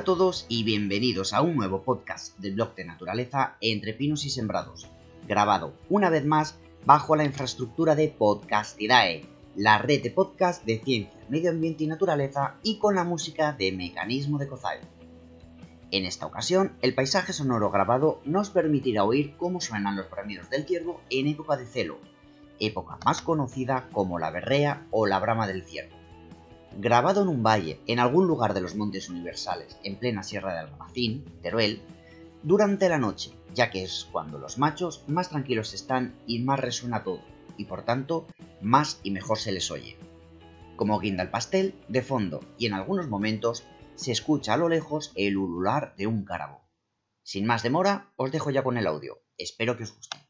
A todos y bienvenidos a un nuevo podcast del blog de naturaleza Entre Pinos y Sembrados, grabado una vez más bajo la infraestructura de Podcastidae, la red de podcast de ciencia, medio ambiente y naturaleza y con la música de Mecanismo de Cozal. En esta ocasión, el paisaje sonoro grabado nos permitirá oír cómo suenan los bramidos del ciervo en época de celo, época más conocida como la berrea o la brama del ciervo grabado en un valle, en algún lugar de los Montes Universales, en plena Sierra de Almacín, Teruel, durante la noche, ya que es cuando los machos más tranquilos están y más resuena todo, y por tanto más y mejor se les oye. Como guinda el pastel, de fondo y en algunos momentos se escucha a lo lejos el ulular de un cárabo. Sin más demora, os dejo ya con el audio. Espero que os guste.